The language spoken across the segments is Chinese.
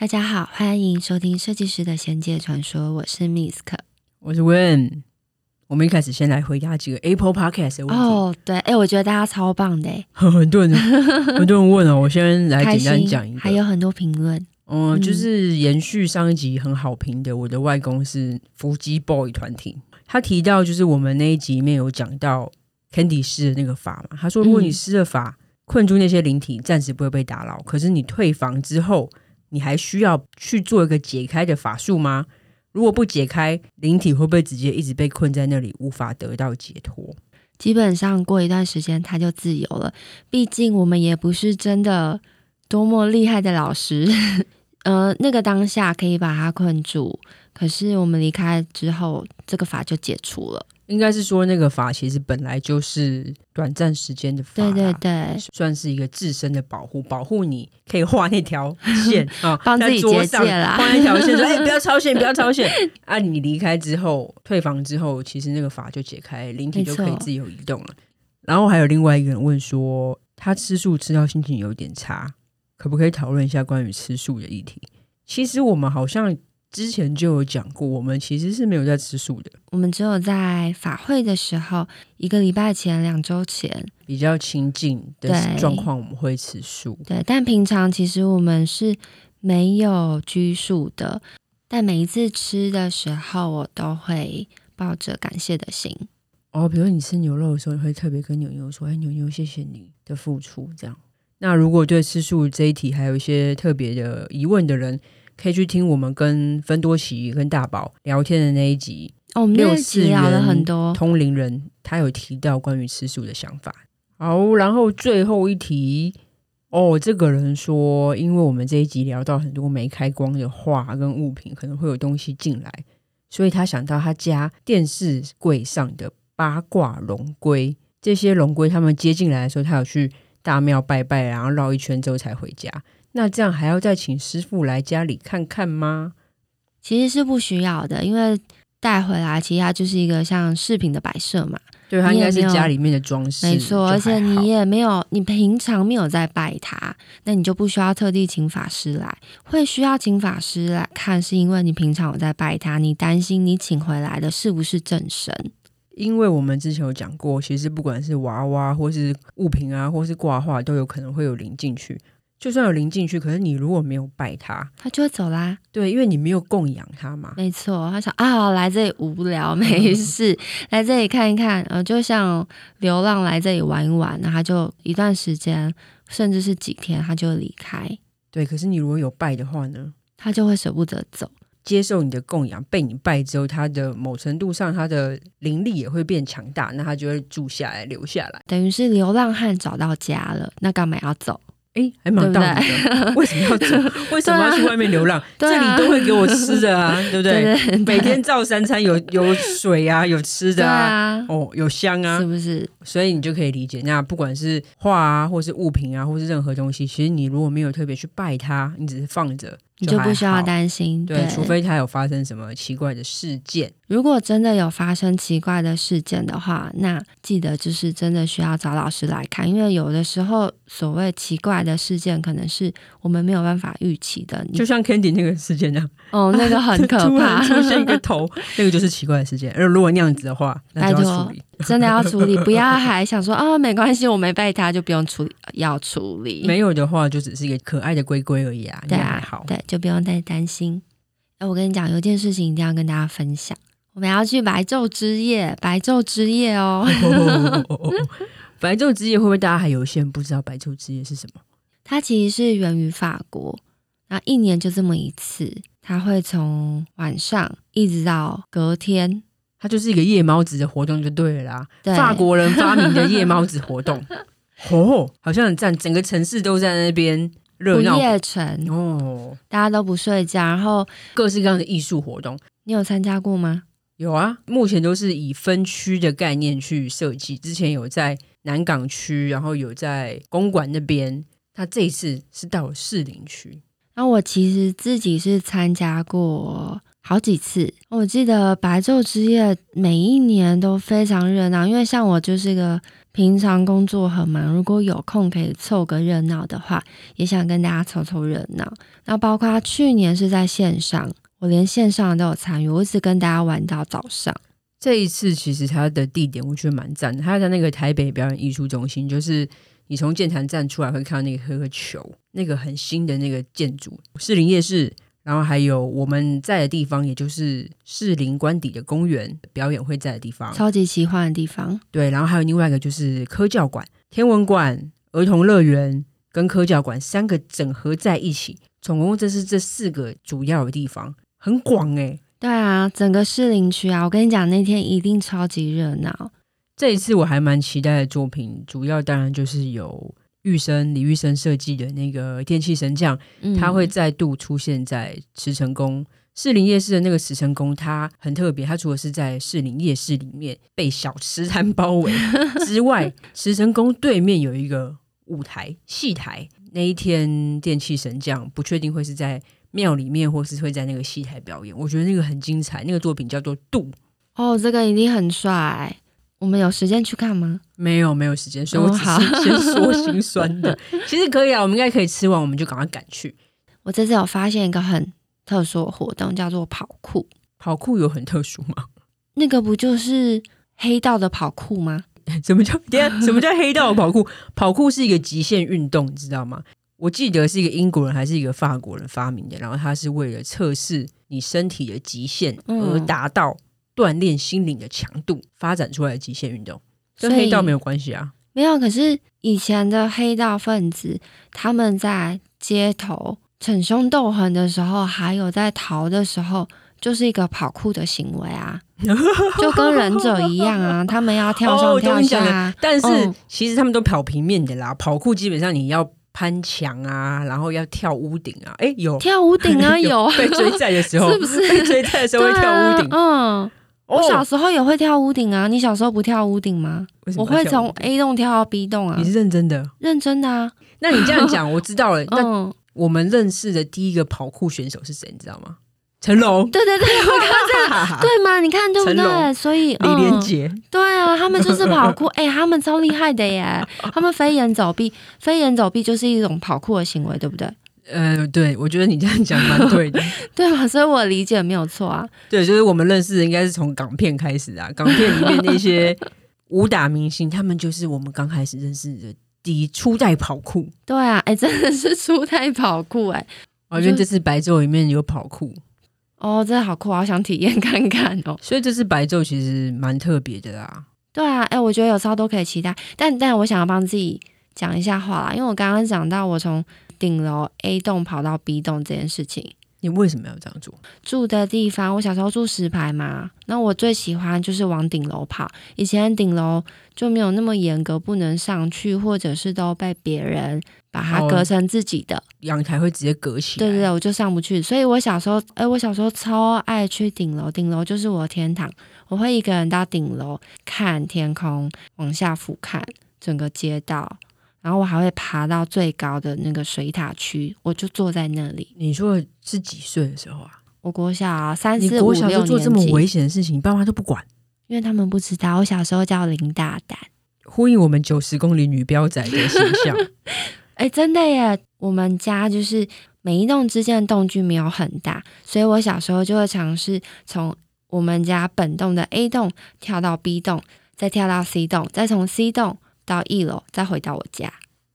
大家好，欢迎收听设计师的仙界传说，我是 Misk，我是 Win。我们一开始先来回答几个 Apple Podcast 的问题。哦，对，哎，我觉得大家超棒的，很多人 很多人问哦，我先来简单讲一个，还有很多评论。嗯，就是延续上一集很好评的，我的外公是伏击 Boy 团体，他提到就是我们那一集里面有讲到 Candy 施的那个法嘛，他说如果你施了法、嗯、困住那些灵体，暂时不会被打扰，可是你退房之后，你还需要去做一个解开的法术吗？如果不解开，灵体会不会直接一直被困在那里，无法得到解脱？基本上过一段时间他就自由了，毕竟我们也不是真的多么厉害的老师。呃，那个当下可以把他困住，可是我们离开之后，这个法就解除了。应该是说，那个法其实本来就是短暂时间的法，对对对，算是一个自身的保护，保护你可以画那条线 啊，帮自己结界啦，画那条线说，哎、欸，不要超线，不要超线啊！你离开之后，退房之后，其实那个法就解开，灵体就可以自由移动了。然后还有另外一个人问说，他吃素吃到心情有点差。可不可以讨论一下关于吃素的议题？其实我们好像之前就有讲过，我们其实是没有在吃素的。我们只有在法会的时候，一个礼拜前、两周前比较亲近的状况，我们会吃素。对，但平常其实我们是没有拘束的。但每一次吃的时候，我都会抱着感谢的心。哦，比如你吃牛肉的时候，你会特别跟牛牛说：“哎，牛牛，谢谢你的付出。”这样。那如果对吃素这一题还有一些特别的疑问的人，可以去听我们跟芬多奇跟大宝聊天的那一集。哦，我们那一集聊了很多通灵人，他有提到关于吃素的想法。好，然后最后一题，哦，这个人说，因为我们这一集聊到很多没开光的画跟物品，可能会有东西进来，所以他想到他家电视柜上的八卦龙龟，这些龙龟他们接进来的时候，他有去。大庙拜拜，然后绕一圈之后才回家。那这样还要再请师傅来家里看看吗？其实是不需要的，因为带回来其实它就是一个像饰品的摆设嘛。对，它应该是家里面的装饰。没错，而且你也没有，你平常没有在拜它，那你就不需要特地请法师来。会需要请法师来看，是因为你平常有在拜它，你担心你请回来的是不是正神。因为我们之前有讲过，其实不管是娃娃，或是物品啊，或是挂画，都有可能会有灵进去。就算有灵进去，可是你如果没有拜他，他就会走啦。对，因为你没有供养他嘛。没错，他想啊，来这里无聊，没事，来这里看一看，呃，就像流浪来这里玩一玩，那他就一段时间，甚至是几天，他就离开。对，可是你如果有拜的话呢，他就会舍不得走。接受你的供养，被你拜之后，他的某程度上，他的灵力也会变强大，那他就会住下来，留下来，等于是流浪汉找到家了，那干嘛要走？哎，还蛮道理的。为什么要走？为什么要去外面流浪？啊、这里都会给我吃的啊，对不对？每天照三餐有，有有水啊，有吃的啊，啊哦，有香啊，是不是？所以你就可以理解，那不管是画啊，或是物品啊，或是任何东西，其实你如果没有特别去拜它，你只是放着，就你就不需要担心。对，对，除非它有发生什么奇怪的事件。如果真的有发生奇怪的事件的话，那记得就是真的需要找老师来看，因为有的时候所谓奇怪的事件，可能是我们没有办法预期的。就像 Candy 那个事件那样，哦，那个 很可怕，出现一个头，那个就是奇怪的事件。而如果那样子的话，那就要处理，真的要处理，不要还想说啊，没关系，我没拜他，就不用处理，要处理。没有的话，就只是一个可爱的龟龟而已啊。对啊，好，对，就不用太担心。哎，我跟你讲，有件事情一定要跟大家分享。我们要去白昼之夜，白昼之夜哦。白昼之夜会不会大家还有些人不知道白昼之夜是什么？它其实是源于法国，那一年就这么一次，它会从晚上一直到隔天，它就是一个夜猫子的活动就对了啦。法国人发明的夜猫子活动，哦，好像很赞，整个城市都在那边热闹，不夜城哦，大家都不睡觉，然后各式各样的艺术活动，你有参加过吗？有啊，目前都是以分区的概念去设计。之前有在南港区，然后有在公馆那边。他这一次是到了士林区。那我其实自己是参加过好几次。我记得白昼之夜每一年都非常热闹，因为像我就是个平常工作很忙，如果有空可以凑个热闹的话，也想跟大家凑凑热闹。那包括去年是在线上，我连线上都有参与，我一直跟大家玩到早上。这一次其实它的地点我觉得蛮赞的，它在那个台北表演艺术中心，就是你从剑潭站出来会看到那个颗球，那个很新的那个建筑，士林夜市，然后还有我们在的地方，也就是士林官邸的公园表演会在的地方，超级奇幻的地方。对，然后还有另外一个就是科教馆、天文馆、儿童乐园跟科教馆三个整合在一起，总共这是这四个主要的地方，很广诶。对啊，整个士林区啊，我跟你讲，那天一定超级热闹。这一次我还蛮期待的作品，主要当然就是有玉生李玉生设计的那个电气神将，他、嗯、会再度出现在慈城宫士林夜市的那个慈城宫，它很特别。它除了是在士林夜市里面被小吃摊包围 之外，慈城宫对面有一个舞台戏台。那一天电气神将不确定会是在。庙里面，或是会在那个戏台表演，我觉得那个很精彩。那个作品叫做《渡》哦，这个一定很帅。我们有时间去看吗？没有，没有时间，所以我只是先说心酸的。哦、其实可以啊，我们应该可以吃完，我们就赶快赶去。我这次有发现一个很特殊的活动，叫做跑酷。跑酷有很特殊吗？那个不就是黑道的跑酷吗？什么叫？等下，什么叫黑道的跑酷？跑酷是一个极限运动，你知道吗？我记得是一个英国人还是一个法国人发明的，然后他是为了测试你身体的极限而达到锻炼心灵的强度发展出来的极限运动，跟黑道没有关系啊。没有，可是以前的黑道分子他们在街头逞凶斗狠的时候，还有在逃的时候，就是一个跑酷的行为啊，就跟忍者一样啊，他们要跳上跳下啊。但是其实他们都跑平面的啦，跑酷基本上你要。攀墙啊，然后要跳屋顶啊，哎，有跳屋顶啊，有，有被追债的时候，是不是被追债的时候会跳屋顶？啊、嗯，我小时候也会跳屋顶啊。你小时候不跳屋顶吗？我会从 A 栋跳到 B 栋啊。你是认真的？认真的啊。那你这样讲，我知道了。那我们认识的第一个跑酷选手是谁？你知道吗？成龙，对对对，我看这样，对吗？你看对不对？所以李连杰，对啊，他们就是跑酷，哎、欸，他们超厉害的耶！他们飞檐走壁，飞檐走壁就是一种跑酷的行为，对不对？呃，对，我觉得你这样讲蛮对的，对啊，所以我理解没有错啊。对，就是我们认识的应该是从港片开始啊，港片里面那些 武打明星，他们就是我们刚开始认识的第一初代跑酷。对啊，哎、欸，真的是初代跑酷哎！我觉得这次白昼里面有跑酷。哦，真的好酷，好想体验看看哦。所以这次白昼其实蛮特别的啦。对啊，哎，我觉得有超都可以期待。但但我想要帮自己讲一下话啦，因为我刚刚讲到我从顶楼 A 栋跑到 B 栋这件事情。你为什么要这样做？住的地方，我小时候住石牌嘛，那我最喜欢就是往顶楼跑。以前顶楼就没有那么严格，不能上去，或者是都被别人把它隔成自己的。阳台会直接隔起来。对对对，我就上不去。所以我小时候，哎，我小时候超爱去顶楼，顶楼就是我的天堂。我会一个人到顶楼看天空，往下俯瞰整个街道。然后我还会爬到最高的那个水塔区，我就坐在那里。你说是几岁的时候啊？我国小啊，三四五六年级。做这么危险的事情，你爸妈都不管，因为他们不知道。我小时候叫林大胆，呼应我们九十公里女标仔的形象。哎，真的耶！我们家就是每一栋之间的栋距没有很大，所以我小时候就会尝试从我们家本栋的 A 栋跳到 B 栋，再跳到 C 栋，再从 C 栋。到一楼，再回到我家，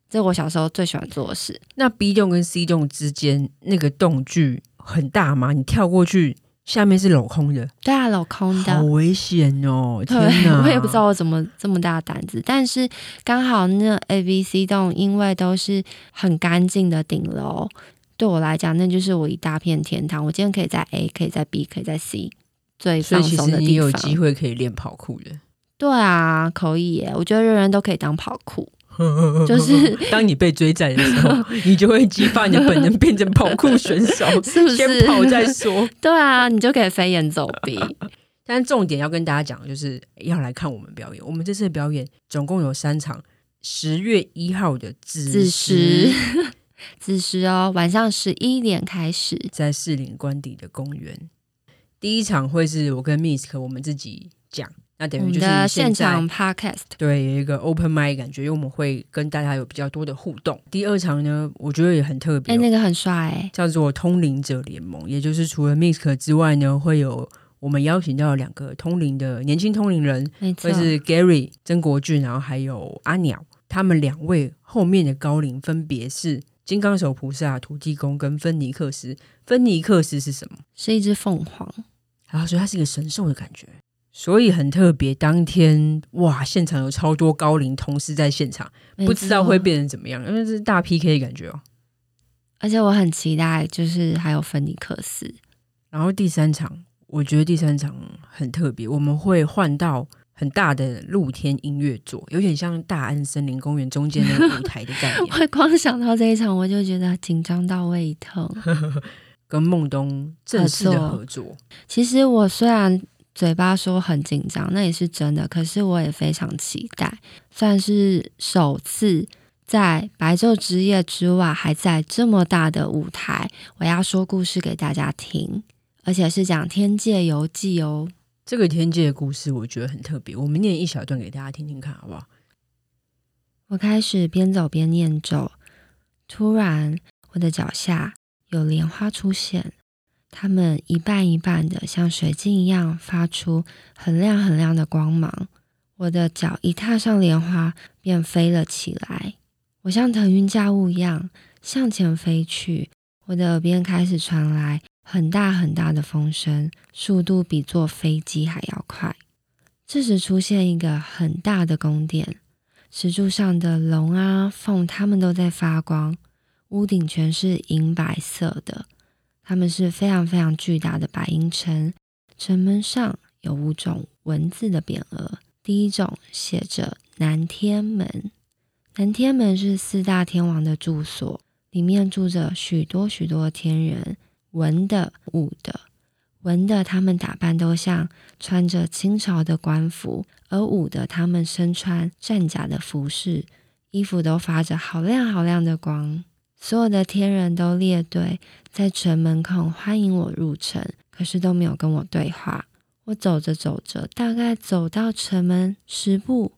这是我小时候最喜欢做的事。那 B 栋跟 C 栋之间那个栋距很大吗？你跳过去，下面是镂空的。对啊，镂空的，好危险哦！天哪，我也不知道我怎么这么大胆子，但是刚好那 A、B、C 栋因为都是很干净的顶楼，对我来讲那就是我一大片天堂。我今天可以在 A，可以在 B，可以在 C，最放松的地方。所以其实你有机会可以练跑酷的。对啊，可以耶！我觉得人人都可以当跑酷，就是当你被追债的时候，你就会激发你的本能，变成跑酷选手，是不是？先跑再说。对啊，你就可以飞檐走壁。但重点要跟大家讲，就是要来看我们表演。我们这次的表演总共有三场：十月一号的子时，子时哦，晚上十一点开始，在士林官邸的公园。第一场会是我跟 Misk 我们自己讲。那等于就是的现场 podcast，对，有一个 open mic 感觉，因为我们会跟大家有比较多的互动。第二场呢，我觉得也很特别，哎，那个很帅，欸，叫做通灵者联盟，也就是除了 Misk 之外呢，会有我们邀请到两个通灵的年轻通灵人，会是 Gary 曾国俊，然后还有阿鸟，他们两位后面的高龄分别是金刚手菩萨、土地公跟芬尼克斯。芬尼克斯是什么？是一只凤凰，然后所以它是一个神兽的感觉。所以很特别，当天哇，现场有超多高龄同事在现场，不知道会变成怎么样，因为这是大 PK 的感觉哦。而且我很期待，就是还有芬尼克斯。然后第三场，我觉得第三场很特别，我们会换到很大的露天音乐座，有点像大安森林公园中间那个舞台的概念。我光想到这一场，我就觉得紧张到胃疼。跟孟东正式的合作，其实我虽然。嘴巴说很紧张，那也是真的。可是我也非常期待，算是首次在白昼之夜之外，还在这么大的舞台，我要说故事给大家听，而且是讲《天界游记》哦。这个天界的故事我觉得很特别，我们念一小段给大家听听看，好不好？我开始边走边念咒，突然我的脚下有莲花出现。它们一瓣一瓣的，像水晶一样发出很亮很亮的光芒。我的脚一踏上莲花，便飞了起来。我像腾云驾雾一样向前飞去。我的耳边开始传来很大很大的风声，速度比坐飞机还要快。这时出现一个很大的宫殿，石柱上的龙啊凤，它们都在发光，屋顶全是银白色的。他们是非常非常巨大的白银城，城门上有五种文字的匾额。第一种写着“南天门”，南天门是四大天王的住所，里面住着许多许多天人，文的、武的。文的他们打扮都像穿着清朝的官服，而武的他们身穿战甲的服饰，衣服都发着好亮好亮的光。所有的天人都列队在城门口欢迎我入城，可是都没有跟我对话。我走着走着，大概走到城门十步，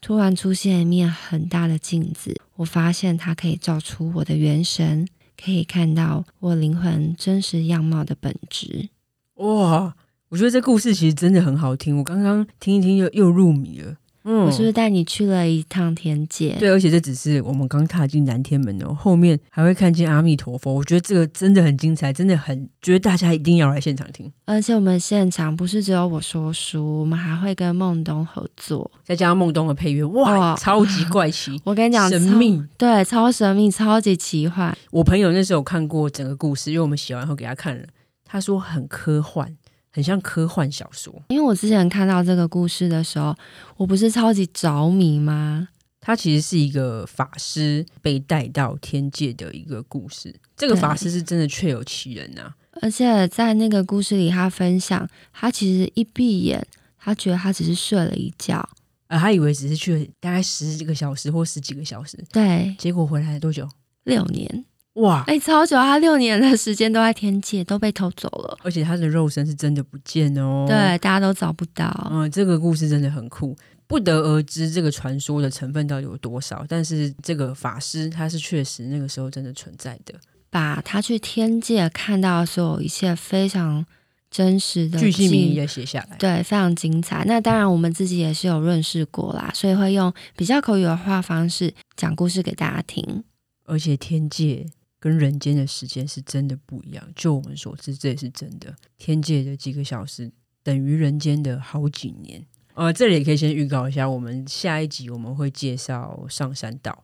突然出现一面很大的镜子。我发现它可以照出我的元神，可以看到我灵魂真实样貌的本质。哇，我觉得这故事其实真的很好听。我刚刚听一听又又入迷了。嗯，我是不是带你去了一趟天界？对，而且这只是我们刚踏进南天门哦，后面还会看见阿弥陀佛。我觉得这个真的很精彩，真的很觉得大家一定要来现场听。而且我们现场不是只有我说书，我们还会跟孟东合作，再加上孟东的配乐，哇，超级怪奇！我跟你讲，神秘，对，超神秘，超级奇幻。我朋友那时候看过整个故事，因为我们写完后给他看了，他说很科幻。很像科幻小说，因为我之前看到这个故事的时候，我不是超级着迷吗？他其实是一个法师被带到天界的一个故事。这个法师是真的确有其人呐、啊，而且在那个故事里，他分享他其实一闭眼，他觉得他只是睡了一觉，而他以为只是去了大概十几个小时或十几个小时，对，结果回来多久？六年。哇，哎、欸，超久！他六年的时间都在天界，都被偷走了，而且他的肉身是真的不见哦。对，大家都找不到。嗯，这个故事真的很酷，不得而知这个传说的成分到底有多少。但是这个法师他是确实那个时候真的存在的，把他去天界看到的所有一切非常真实的，巨细靡遗的写下来，对，非常精彩。那当然，我们自己也是有认识过啦，所以会用比较口语的话方式讲故事给大家听。而且天界。跟人间的时间是真的不一样，就我们所知，这也是真的。天界的几个小时等于人间的好几年。呃，这里也可以先预告一下，我们下一集我们会介绍上山道，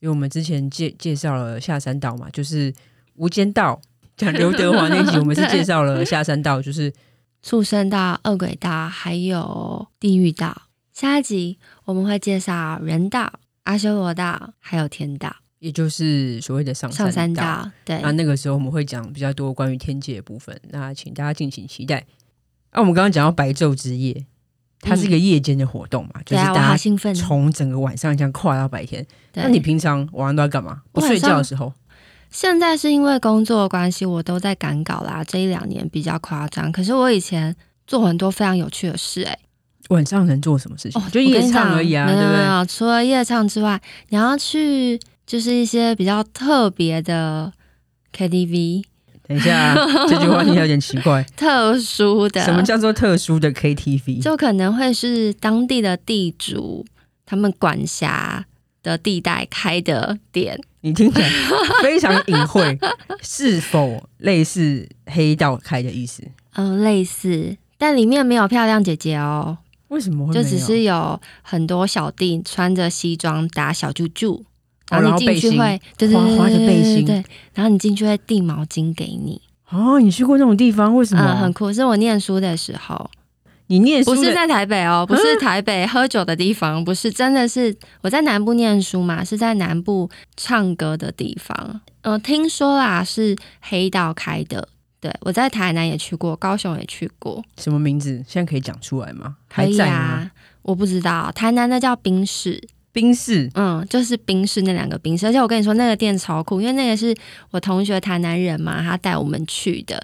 因为我们之前介介绍了下山道嘛，就是无间道，讲刘德华那集，我们是 介绍了下山道，就是畜生道、恶鬼道，还有地狱道。下一集我们会介绍人道、阿修罗道，还有天道。也就是所谓的上上山道，对。那那个时候我们会讲比较多关于天界的部分，那请大家敬请期待。那、啊、我们刚刚讲到白昼之夜，它是一个夜间的活动嘛，嗯、就是大家兴奋从整个晚上这样跨到白天。那你平常晚上都在干嘛？不睡觉的时候？现在是因为工作的关系，我都在赶稿啦。这一两年比较夸张，可是我以前做很多非常有趣的事、欸，哎。晚上能做什么事情？哦，就夜唱而已啊，对不对？除了夜唱之外，你要去就是一些比较特别的 KTV。等一下，这句话听起来有点奇怪。特殊的？什么叫做特殊的 KTV？就可能会是当地的地主他们管辖的地带开的店。你听起来非常隐晦，是否类似黑道开的意思？嗯，类似，但里面没有漂亮姐姐哦。为什么会？就只是有很多小弟穿着西装打小啾啾，然后你进去会，对对对，花花的背心，对，然后你进去会递毛巾给你。哦，你去过那种地方？为什么？嗯，很酷，是我念书的时候。你念书不是在台北哦，不是台北喝酒的地方，不是，真的是我在南部念书嘛，是在南部唱歌的地方。呃，听说啦是黑道开的，对，我在台南也去过，高雄也去过。什么名字？现在可以讲出来吗？可以啊，还在吗？我不知道，台南那叫宾士，宾士，嗯，就是冰室那两个冰室，而且我跟你说那个店超酷，因为那个是我同学台南人嘛，他带我们去的。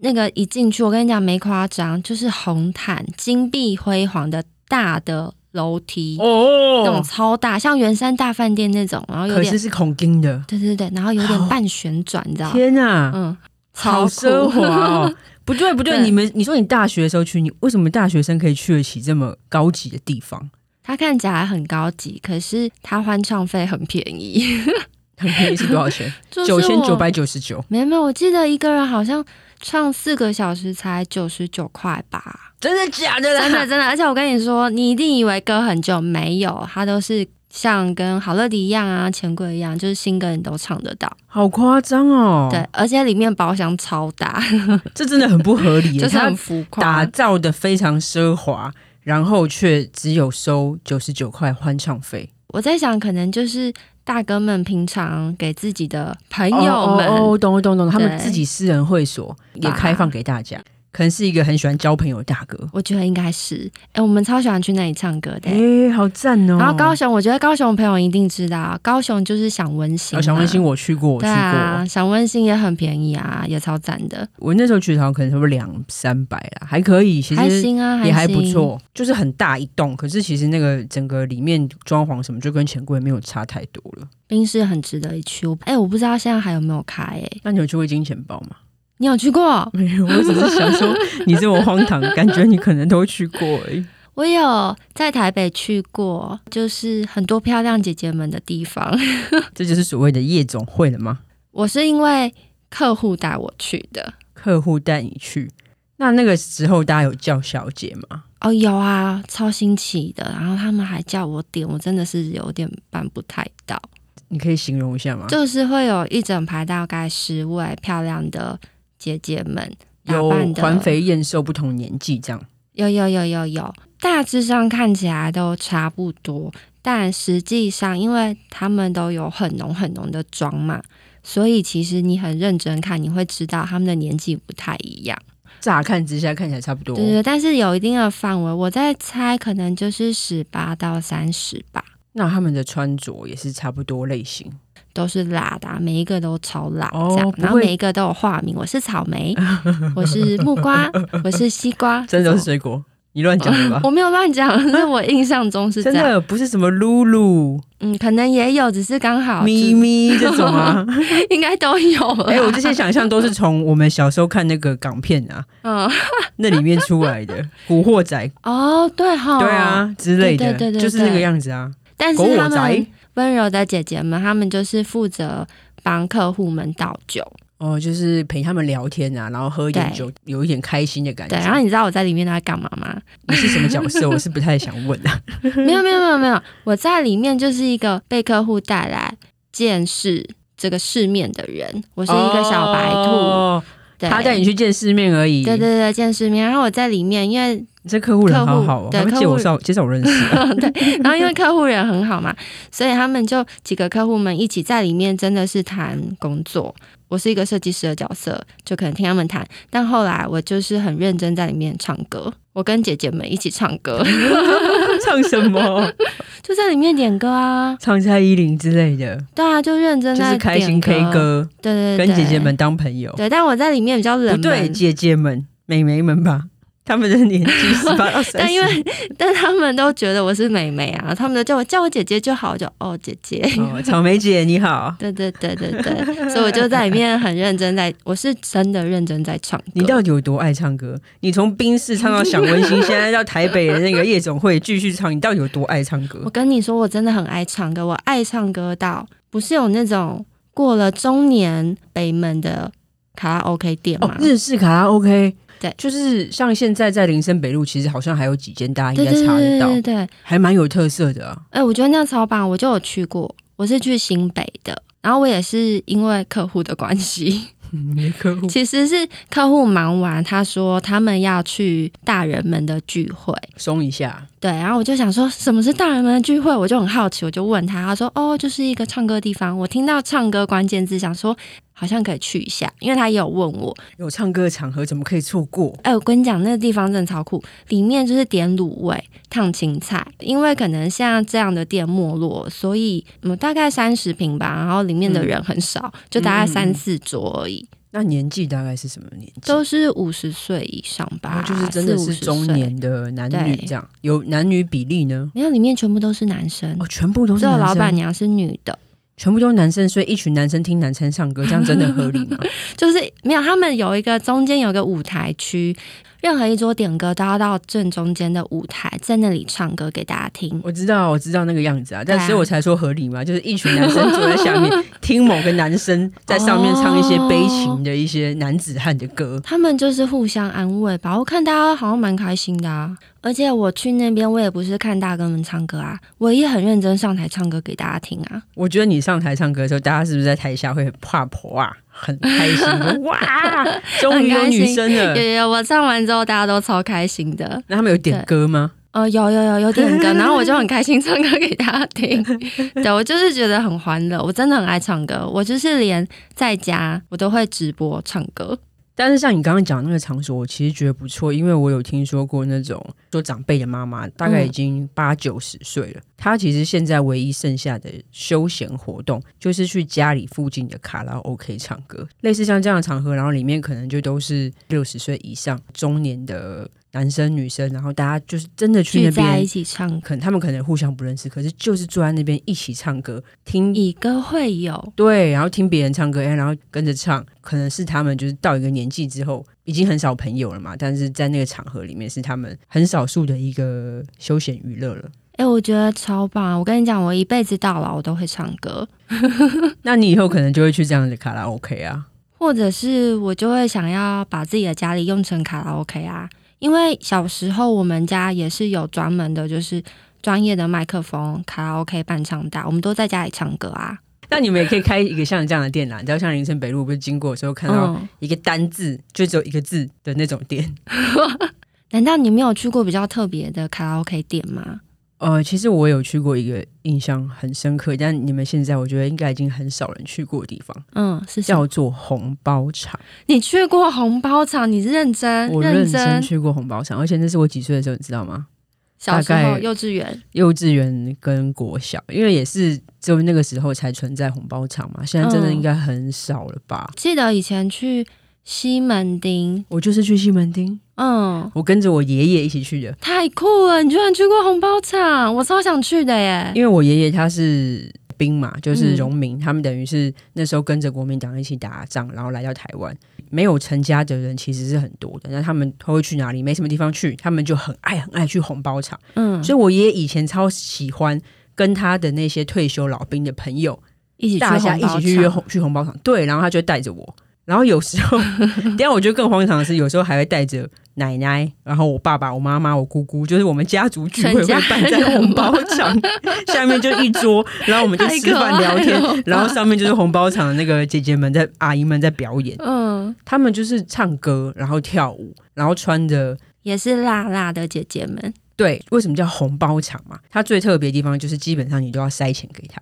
那个一进去，我跟你讲没夸张，就是红毯、金碧辉煌的大的楼梯哦，那种超大，像圆山大饭店那种，然后有点可是是孔金的，对对对，然后有点半旋转，你知道？天啊，嗯，好奢华哦！不对不对，对你们你说你大学的时候去，你为什么大学生可以去得起这么高级的地方？它看起来很高级，可是它欢唱费很便宜，很便宜是多少钱？九千九百九十九？没有没有，我记得一个人好像。唱四个小时才九十九块吧？真的假的啦？真的真的，而且我跟你说，你一定以为歌很久，没有，它都是像跟好乐迪一样啊，钱柜一样，就是新歌你都唱得到，好夸张哦！对，而且里面包厢超大，这真的很不合理，就是很浮夸，打造的非常奢华，然后却只有收九十九块欢唱费。我在想，可能就是。大哥们平常给自己的朋友们，哦，懂懂懂，他们自己私人会所也开放给大家。可能是一个很喜欢交朋友的大哥，我觉得应该是。哎、欸，我们超喜欢去那里唱歌的，哎、欸，好赞哦！然后高雄，我觉得高雄朋友一定知道，高雄就是想温馨。啊。想温馨我去过，我去过。对啊，想温馨也很便宜啊，也超赞的。我那时候去的时候可能差不多两三百啦，还可以，其实还行啊，也还不错。就是很大一栋，可是其实那个整个里面装潢什么就跟钱柜没有差太多了。冰室很值得一去。哎、欸，我不知道现在还有没有开、欸？哎，那你有去过金钱豹吗？你有去过？没有，我只是想说，你这么荒唐，感觉你可能都去过而已。我有在台北去过，就是很多漂亮姐姐们的地方。这就是所谓的夜总会了吗？我是因为客户带我去的。客户带你去，那那个时候大家有叫小姐吗？哦，有啊，超新奇的。然后他们还叫我点，我真的是有点办不太到。你可以形容一下吗？就是会有一整排大概十位漂亮的。姐姐们打扮的环肥燕瘦，不同年纪这样，有有有有有，大致上看起来都差不多，但实际上，因为他们都有很浓很浓的妆嘛，所以其实你很认真看，你会知道他们的年纪不太一样。乍看之下看起来差不多，对对，但是有一定的范围，我在猜，可能就是十八到三十吧。那他们的穿着也是差不多类型。都是辣的，每一个都超辣，这样，然后每一个都有化名，我是草莓，我是木瓜，我是西瓜，真的是水果？你乱讲？我没有乱讲，是我印象中是这样，真的不是什么露露，嗯，可能也有，只是刚好咪咪这种啊，应该都有。哎、欸，我这些想象都是从我们小时候看那个港片啊，嗯，那里面出来的古惑仔哦，对哈，对啊之类的，对对对对对，就是那个样子啊，但是他们。温柔的姐姐们，她们就是负责帮客户们倒酒哦，就是陪他们聊天啊，然后喝一点酒，有一点开心的感觉。对，然后你知道我在里面都在干嘛吗？你是什么角色？我是不太想问啊。没有没有没有没有，我在里面就是一个被客户带来见识这个世面的人，我是一个小白兔。哦对他带你去见世面而已。对对对，见世面。然后我在里面，因为这客户人好好哦，对，介绍介绍我认识。对，然后因为客户人很好嘛，所以他们就几个客户们一起在里面，真的是谈工作。我是一个设计师的角色，就可能听他们谈。但后来我就是很认真在里面唱歌，我跟姐姐们一起唱歌。唱什么？就在里面点歌啊，唱蔡依林之类的。对啊，就认真在就是开心 K 歌。对对对，跟姐姐们当朋友。对，但我在里面比较冷门。不对，姐姐们、妹妹们吧，他们的年纪十八 到三十，但因为 但他们都觉得我是妹妹啊，他们都叫我叫我姐姐就好，就哦姐姐，哦，草莓姐你好，对对对对对，所以我就在里面很认真在，我是真的认真在唱歌。你到底有多爱唱歌？你从冰室唱到享温馨，现在到台北的那个夜总会继续唱，你到底有多爱唱歌？我跟你说，我真的很爱唱歌，我爱唱歌到不是有那种过了中年北门的卡拉 OK 店吗？哦、日式卡拉 OK。对，就是像现在在林森北路，其实好像还有几间，大家应该查得到，对，还蛮有特色的啊。哎、欸，我觉得那样超棒，我就有去过，我是去新北的，然后我也是因为客户的关系。没客户，其实是客户忙完，他说他们要去大人们的聚会，松一下。对，然后我就想说，什么是大人们的聚会？我就很好奇，我就问他，他说哦，就是一个唱歌地方。我听到唱歌关键字，想说好像可以去一下，因为他也有问我，有唱歌的场合怎么可以错过？哎，我跟你讲，那个地方真的超酷，里面就是点卤味、烫青菜。因为可能像这样的店没落，所以嗯，大概三十平吧，然后里面的人很少，嗯、就大概三四桌而已。嗯那年纪大概是什么年纪？都是五十岁以上吧，就是真的是中年的男女这样。有男女比例呢？没有，里面全部都是男生哦，全部都是男生。只有老板娘是女的，全部都是男生，所以一群男生听男生唱歌，这样真的合理吗？就是没有，他们有一个中间有个舞台区。任何一桌点歌都要到正中间的舞台，在那里唱歌给大家听。我知道，我知道那个样子啊，但所以我才说合理嘛，就是一群男生坐在下面听某个男生在上面唱一些悲情的一些男子汉的歌。哦，他们就是互相安慰吧。我看大家好像蛮开心的啊。而且我去那边，我也不是看大哥们唱歌啊，我也很认真上台唱歌给大家听啊。我觉得你上台唱歌的时候，大家是不是在台下会很怕婆啊？很开心 哇！终于有女生了。有有，我唱完之后，大家都超开心的。那他们有点歌吗？呃，有有有有点歌，然后我就很开心唱歌给大家听。对，我就是觉得很欢乐，我真的很爱唱歌，我就是连在家我都会直播唱歌。但是像你刚刚讲那个场所，我其实觉得不错，因为我有听说过那种做长辈的妈妈，大概已经八九十岁了，她其实现在唯一剩下的休闲活动就是去家里附近的卡拉 OK 唱歌，类似像这样的场合，然后里面可能就都是六十岁以上中年的。男生女生，然后大家就是真的去那边一起唱，可能他们可能互相不认识，可是就是坐在那边一起唱歌，听以歌会友，对，然后听别人唱歌，然后跟着唱，可能是他们就是到一个年纪之后，已经很少朋友了嘛，但是在那个场合里面是他们很少数的一个休闲娱乐了。哎、欸，我觉得超棒！我跟你讲，我一辈子到老我都会唱歌。那你以后可能就会去这样的卡拉 OK 啊，或者是我就会想要把自己的家里用成卡拉 OK 啊。因为小时候我们家也是有专门的，就是专业的麦克风，卡拉 OK 伴唱大，我们都在家里唱歌啊。那你们也可以开一个像这样的店啦，你知道，像林森北路不是经过的时候看到一个单字，嗯、就只有一个字的那种店。难道你没有去过比较特别的卡拉 OK 店吗？呃，其实我有去过一个印象很深刻，但你们现在我觉得应该已经很少人去过的地方。嗯，是叫做红包场。你去过红包场？你是认真？我认真去过红包场，而且那是我几岁的时候，你知道吗？小时候，幼稚园、幼稚园跟国小，因为也是只有那个时候才存在红包场嘛。现在真的应该很少了吧？嗯，记得以前去。西门町，我就是去西门町。嗯，我跟着我爷爷一起去的，太酷了！你居然去过红包厂，我超想去的耶！因为我爷爷他是兵嘛，就是农民，嗯、他们等于是那时候跟着国民党一起打仗，然后来到台湾。没有成家的人其实是很多的，那他们会去哪里？没什么地方去，他们就很爱很爱去红包厂。嗯，所以我爷爷以前超喜欢跟他的那些退休老兵的朋友一起去大家一起去约红去红包厂。对，然后他就带着我。然后有时候，等下我觉得更荒唐的是，有时候还会带着奶奶，然后我爸爸、我妈妈、我姑姑，就是我们家族聚会会办在红包场下面就一桌，然后我们就吃饭聊天，然后上面就是红包场的那个姐姐们在阿姨们在表演，嗯，他们就是唱歌，然后跳舞，然后穿着也是辣辣的姐姐们。对，为什么叫红包场嘛？它最特别的地方就是基本上你都要塞钱给他。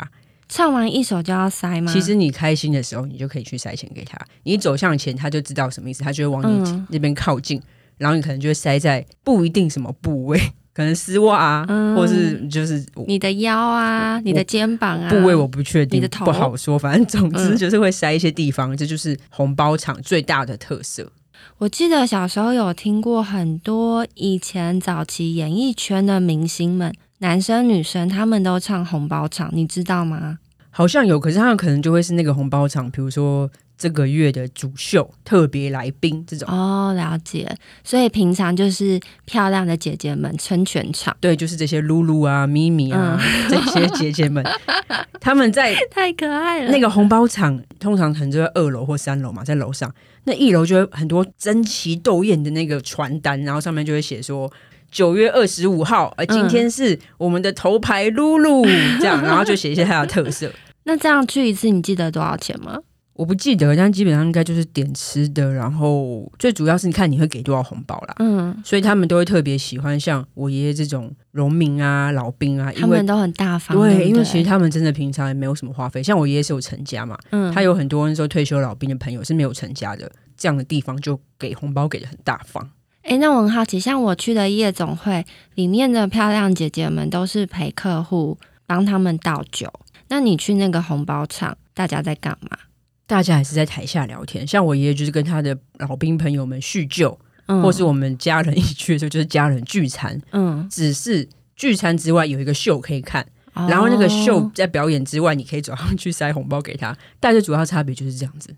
唱完一首就要塞吗？其实你开心的时候，你就可以去塞钱给他。你走向前，他就知道什么意思，他就会往你那边靠近，嗯、然后你可能就会塞在不一定什么部位，可能丝袜啊，嗯、或是就是你的腰啊，你的肩膀啊，部位我不确定，你的头不好说。反正总之就是会塞一些地方，嗯、这就是红包场最大的特色。我记得小时候有听过很多以前早期演艺圈的明星们，男生女生他们都唱红包场，你知道吗？好像有，可是他们可能就会是那个红包场，比如说这个月的主秀特别来宾这种。哦，了解。所以平常就是漂亮的姐姐们撑全场。对，就是这些露露啊、咪咪啊、嗯、这些姐姐们，他们在太可爱了。那个红包场通常可能就在二楼或三楼嘛，在楼上。那一楼就会很多争奇斗艳的那个传单，然后上面就会写说。九月二十五号，而，今天是我们的头牌露露，嗯、这样，然后就写一些它的特色。那这样去一次，你记得多少钱吗？我不记得，但基本上应该就是点吃的，然后最主要是你看你会给多少红包啦。嗯，所以他们都会特别喜欢像我爷爷这种农民啊、老兵啊，因为他们都很大方。对，因为其实他们真的平常也没有什么花费。像我爷爷是有成家嘛，嗯，他有很多人说退休老兵的朋友是没有成家的，这样的地方就给红包给的很大方。哎，那我很好奇，像我去的夜总会里面的漂亮姐姐们，都是陪客户帮他们倒酒。那你去那个红包场，大家在干嘛？大家还是在台下聊天。像我爷爷就是跟他的老兵朋友们叙旧，嗯，或是我们家人一去的时候就是家人聚餐。嗯，只是聚餐之外有一个秀可以看，哦，然后那个秀在表演之外，你可以走上去塞红包给他。但是主要差别就是这样子。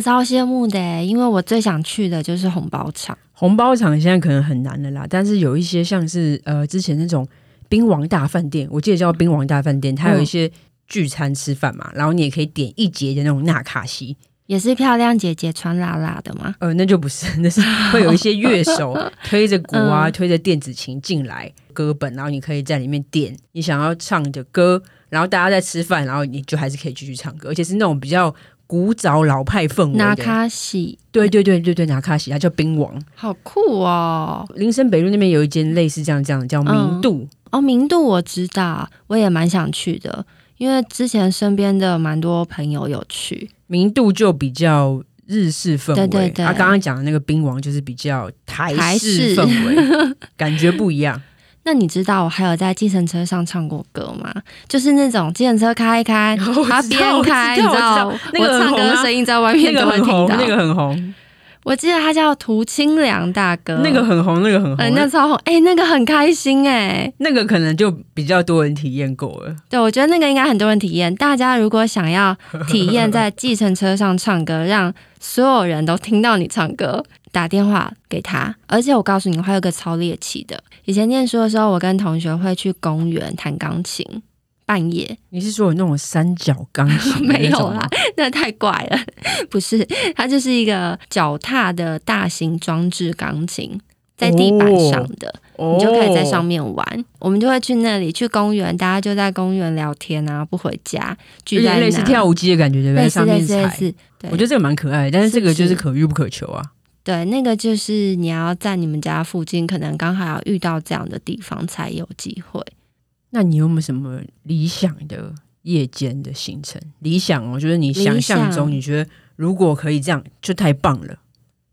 我超羡慕的，因为我最想去的就是红包场。红包场现在可能很难了啦，但是有一些像是呃之前那种兵王大饭店，我记得叫兵王大饭店，它有一些聚餐吃饭嘛，嗯，然后你也可以点一节的那种纳卡西，也是漂亮姐姐穿辣辣的吗？呃，那就不是，那是会有一些乐手 推着鼓啊，嗯，推着电子琴进来歌本，然后你可以在里面点你想要唱的歌，然后大家在吃饭，然后你就还是可以继续唱歌，而且是那种比较。古早老派氛围的，纳卡西，对对对对对，纳卡西，它叫兵王，好酷哦！林森北路那边有一间类似这样这样的，叫明度、嗯、哦，明度我知道，我也蛮想去的，因为之前身边的蛮多朋友有去，明度就比较日式氛围，对对对，他刚刚讲的那个兵王就是比较台式。氛围，感觉不一样。那你知道我还有在计程车上唱过歌吗？就是那种计程车开一开，他边开，你知道，我，那个、唱歌的声音在外面都会听到，那个很红。我记得他叫涂清凉大哥，那个很红，那个很红，嗯、那超红，哎、欸，那个很开心哎、欸，那个可能就比较多人体验过了。对，我觉得那个应该很多人体验。大家如果想要体验在计程车上唱歌，让所有人都听到你唱歌，打电话给他。而且我告诉你，还有个超猎奇的。以前念书的时候，我跟同学会去公园弹钢琴。半夜，你是说有那种三角钢琴？没有啦，那太怪了。不是，它就是一个脚踏的大型装置钢琴，在地板上的，哦，你就可以在上面玩。哦。我们就会去那里，去公园，大家就在公园聊天啊，不回家，聚在那类似跳舞机的感觉，对不对？类似类似类似。对，我觉得这个蛮可爱，但是这个就是可遇不可求啊。对，那个就是你要在你们家附近，可能刚好要遇到这样的地方才有机会。那你有没有什么理想的夜间的行程？理想哦，就是你想象中，你觉得如果可以这样，就太棒了。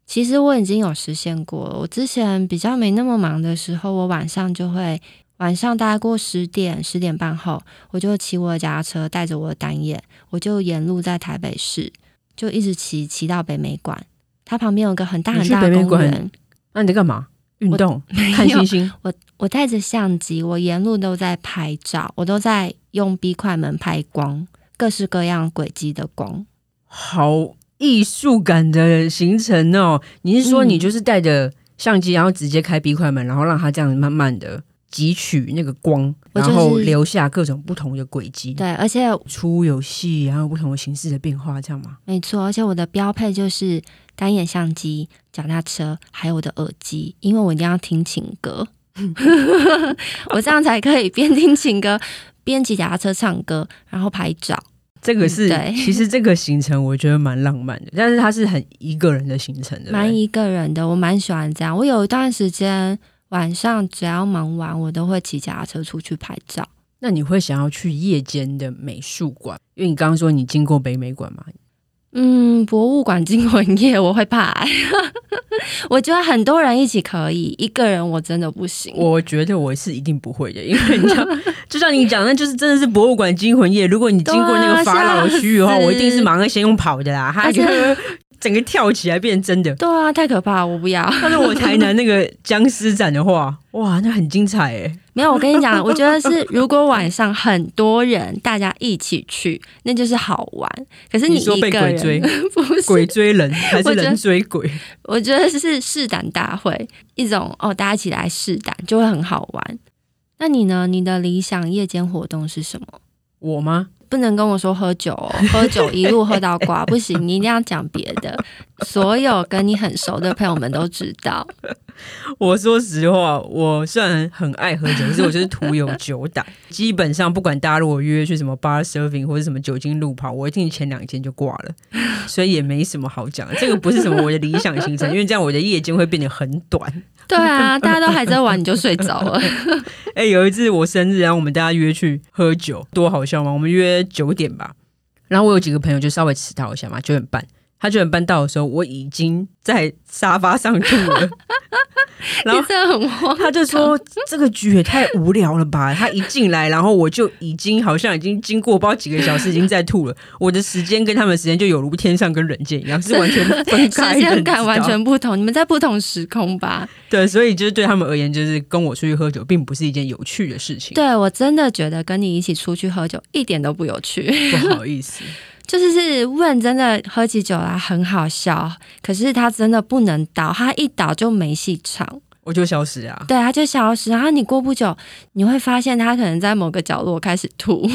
其实我已经有实现过了。我之前比较没那么忙的时候，我晚上就会晚上大概过十点、十点半后，我就骑我的脚踏车，带着我的单眼，我就沿路在台北市，就一直骑骑到北美馆。它旁边有个很大很大的公园。那你在干嘛？运动 看星星。我我带着相机，我沿路都在拍照，我都在用 B 快门拍光，各式各样轨迹的光，好艺术感的行程哦。你是说你就是带着相机，然后直接开 B 快门，然后让它这样慢慢的汲取那个光，然后留下各种不同的轨迹。对，而且出有戏，然后不同的形式的变化，这样吗？没错，而且我的标配就是。单眼相机、脚踏车，还有我的耳机，因为我一定要听情歌，我这样才可以边听情歌边骑脚踏车唱歌，然后拍照。这个是，对其实这个行程我觉得蛮浪漫的，但是它是很一个人的行程的，蛮一个人的，我蛮喜欢这样。我有一段时间晚上只要忙完，我都会骑脚踏车出去拍照。那你会想要去夜间的美术馆？因为你刚刚说你经过北美馆嘛。嗯，博物馆惊魂夜我会怕，我觉得很多人一起可以，一个人我真的不行。我觉得我是一定不会的，因为你像 就像你讲，那就是真的是博物馆惊魂夜。如果你经过那个法老区域的话，我一定是马上先用跑的啦，他就整个跳起来变真的。对啊，太可怕，我不要。但是我台南那个僵尸展的话，哇，那很精彩哎。没有，我跟你讲，我觉得是如果晚上很多人大家一起去，那就是好玩。可是你一个人，你说被鬼追，不是鬼追人 还是人追鬼？我觉得是试胆大会，一种哦，大家一起来试胆就会很好玩。那你呢？你的理想夜间活动是什么？我吗？不能跟我说喝酒哦，喝酒一路喝到挂不行，你一定要讲别的。所有跟你很熟的朋友们都知道。我说实话，我虽然很爱喝酒，可是我就是徒有酒胆。基本上不管大家如果约去什么 bar serving 或者什么酒精路跑，我一定前两天就挂了，所以也没什么好讲。这个不是什么我的理想行程，因为这样我的夜间会变得很短。对啊，大家都还在玩，你就睡着了。哎、欸，有一次我生日，然后我们大家约去喝酒，多好笑吗？我们约九点吧，然后我有几个朋友就稍微迟到一下嘛，九点半。他居然搬到的时候，我已经在沙发上吐了。然后他就说：“这个局也太无聊了吧！”他一进来，然后我就已经好像已经经过不知道几个小时，已经在吐了。我的时间跟他们的时间就有如天上跟人间一样，是完全分开的，时间感完全不同。你们在不同时空吧？对，所以就是对他们而言，就是跟我出去喝酒，并不是一件有趣的事情。对，我真的觉得跟你一起出去喝酒一点都不有趣。不好意思。就是是问真的喝起酒来很好笑，可是他真的不能倒，他一倒就没戏唱。我就消失啊！对，他就消失。然后你过不久，你会发现他可能在某个角落开始吐。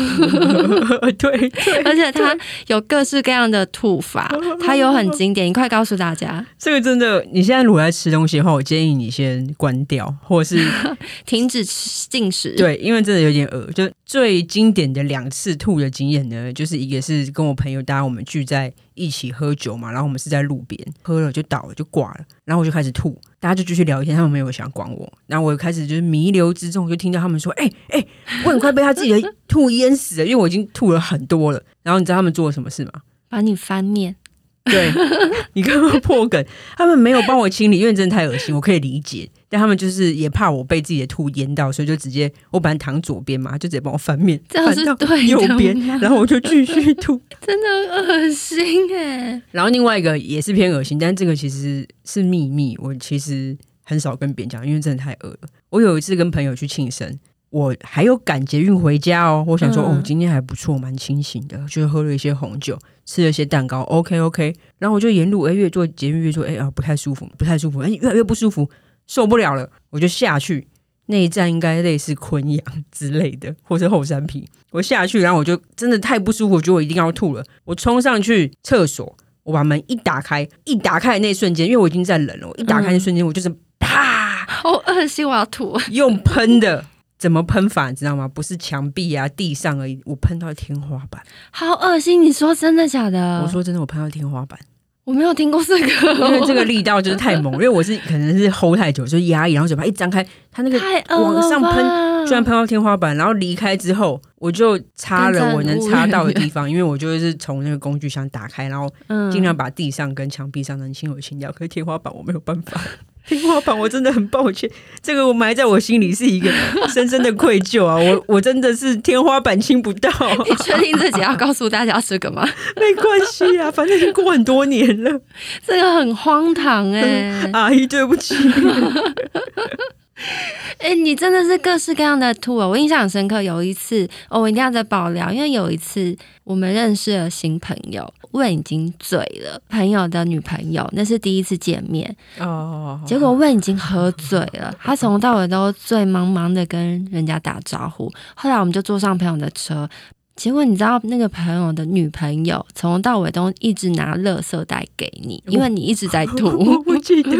对，对，而且他有各式各样的吐法，他有很经典。你快告诉大家，这个真的，你现在如果在吃东西的话，我建议你先关掉，或者是 停止吃进食。对，因为真的有点恶。就最经典的两次吐的经验呢，就是一个是跟我朋友，大家我们聚在一起喝酒嘛，然后我们是在路边喝了就倒了就挂了，然后我就开始吐，大家就继续聊天，他们没有想管我，然后我就开始就是弥留之中就听到他们说：“哎、欸、哎、我很快被他自己的吐淹死了，因为我已经吐了很多了。”然后你知道他们做了什么事吗？把你翻面。对，你刚刚破梗，他们没有帮我清理，因为真的太恶心，我可以理解。但他们就是也怕我被自己的吐淹到，所以就直接我本来躺左边嘛，就直接帮我翻面，翻到右边，然后我就继续吐，真的恶心哎。然后另外一个也是偏恶心，但这个其实是秘密，我其实很少跟别人讲，因为真的太恶了。我有一次跟朋友去庆生。我还有赶捷运回家哦，我想说，哦，今天还不错，蛮清醒的，就喝了一些红酒，吃了一些蛋糕，OK OK，然后我就沿路哎越坐捷运越坐哎啊不太舒服，不太舒服，哎越来越不舒服，受不了了，我就下去，那一站应该类似昆阳之类的，或是后山坪，我下去，然后我就真的太不舒服，我觉得我一定要吐了，我冲上去厕所，我把门一打开，一打开的那瞬间，因为我已经在冷了，我一打开那瞬间，我就是啪，好恶心，我要吐，用喷的。怎么喷法你知道吗？不是墙壁啊、地上而已，我喷到天花板，好恶心！你说真的假的？我说真的，我喷到天花板，我没有听过这个，因为这个力道就是太猛，因为我是可能是 hold 太久，就压抑，然后嘴巴一张开，它那个往上喷，居然喷到天花板，然后离开之后，我就擦了我能擦到的地方，因为我就是从那个工具箱打开，然后尽量把地上跟墙壁上能清有清掉，可是天花板我没有办法。天花板，我真的很抱歉，这个我埋在我心里是一个深深的愧疚啊！我我真的是天花板亲不到。你确定自己要告诉大家这个吗？没关系啊，反正已经过很多年了。这个很荒唐哎、欸，阿姨对不起。哎、欸，你真的是各式各样的吐啊！我印象很深刻，有一次，哦，我一定要再爆料，因为有一次我们认识了新朋友，问已经醉了，朋友的女朋友，那是第一次见面哦，结果问已经喝醉了，他从头到尾都醉茫茫的跟人家打招呼，后来我们就坐上朋友的车。结果你知道那个朋友的女朋友从头到尾都一直拿垃圾袋给你，因为你一直在吐。我不记得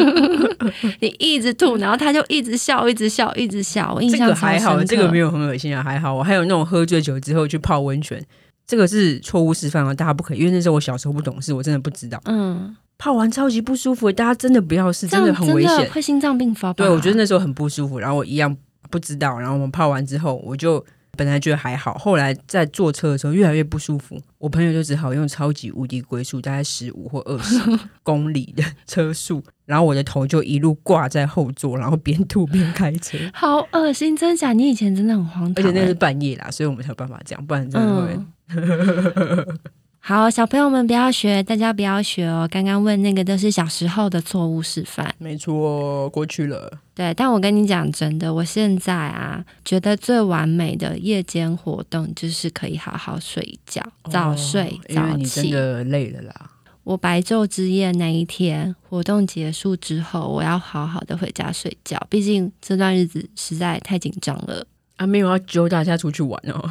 你一直吐，然后他就一直笑，一直笑，一直笑。我印象还好，这个没有很恶心啊，还好。我还有那种喝醉酒之后去泡温泉，这个是错误示范啊，大家不可以。因为那时候我小时候不懂事，我真的不知道。嗯，泡完超级不舒服，大家真的不要试，真的很危险，会心脏病发。对，我觉得那时候很不舒服，然后我一样不知道，然后我们泡完之后我就。本来觉得还好，后来在坐车的时候越来越不舒服，我朋友就只好用超级无敌龟速，大概十五或二十 公里的车速，然后我的头就一路挂在后座，然后边吐边开车，好恶心！真假？你以前真的很荒唐，而且那是半夜啦，所以我们才有办法这样，不然真的会。嗯 好，小朋友们不要学，大家不要学哦。刚刚问那个都是小时候的错误示范，没错，过去了。对，但我跟你讲真的，我现在啊，觉得最完美的夜间活动就是可以好好睡觉，早睡早起。的累了啦。我白昼之夜那一天活动结束之后，我要好好的回家睡觉，毕竟这段日子实在太紧张了。啊，没有要揪大家出去玩哦，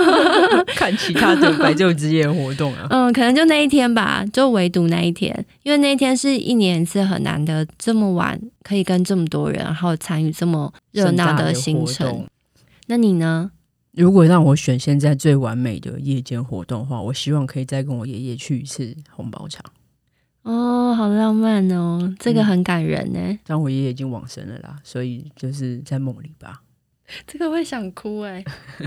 看其他的白昼之夜活动啊。嗯，可能就那一天吧，就唯独那一天，因为那一天是一年一次很难得，这么晚可以跟这么多人，然后参与这么热闹的行程。那你呢？如果让我选现在最完美的夜间活动的话，我希望可以再跟我爷爷去一次红包场。哦，好浪漫哦，这个很感人呢。但、嗯、我爷爷已经往生了啦，所以就是在梦里吧。这个会想哭哎，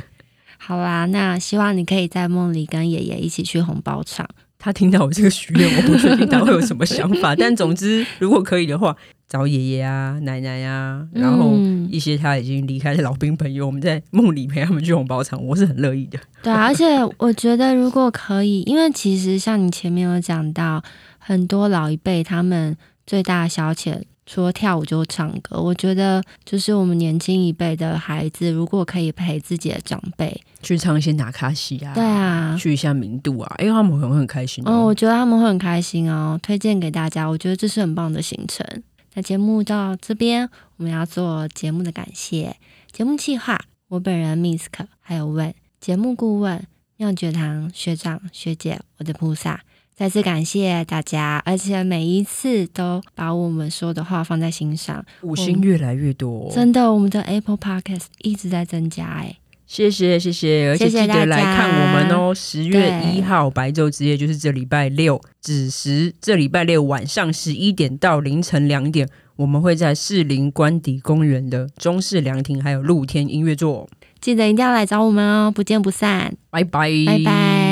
好啦，那希望你可以在梦里跟爷爷一起去红包场。他听到我这个许愿，我不确定他会有什么想法。但总之，如果可以的话，找爷爷啊、奶奶呀、啊，然后一些他已经离开的老兵朋友，我们在梦里陪他们去红包场，我是很乐意的。对啊，而且我觉得如果可以，因为其实像你前面有讲到，很多老一辈他们最大的消遣。除了跳舞就唱歌，我觉得就是我们年轻一辈的孩子，如果可以陪自己的长辈去唱一些纳卡西啊，对啊，去一下名度啊，因为他们会很开心哦。哦，我觉得他们会很开心哦，推荐给大家，我觉得这是很棒的行程。那节目到这边，我们要做节目的感谢，节目计划我本人 Misk，还有问节目顾问妙觉堂学长学姐，我的菩萨。再次感谢大家，而且每一次都把我们说的话放在心上，五星越来越多，真的，我们的 Apple Podcast 一直在增加，哎，谢谢谢谢，而且记得来看我们哦，十月一号白昼之夜就是这礼拜六子时，这礼拜六晚上十一点到凌晨两点，我们会在士林官邸公园的中式凉亭还有露天音乐座，记得一定要来找我们哦，不见不散，拜拜，拜拜。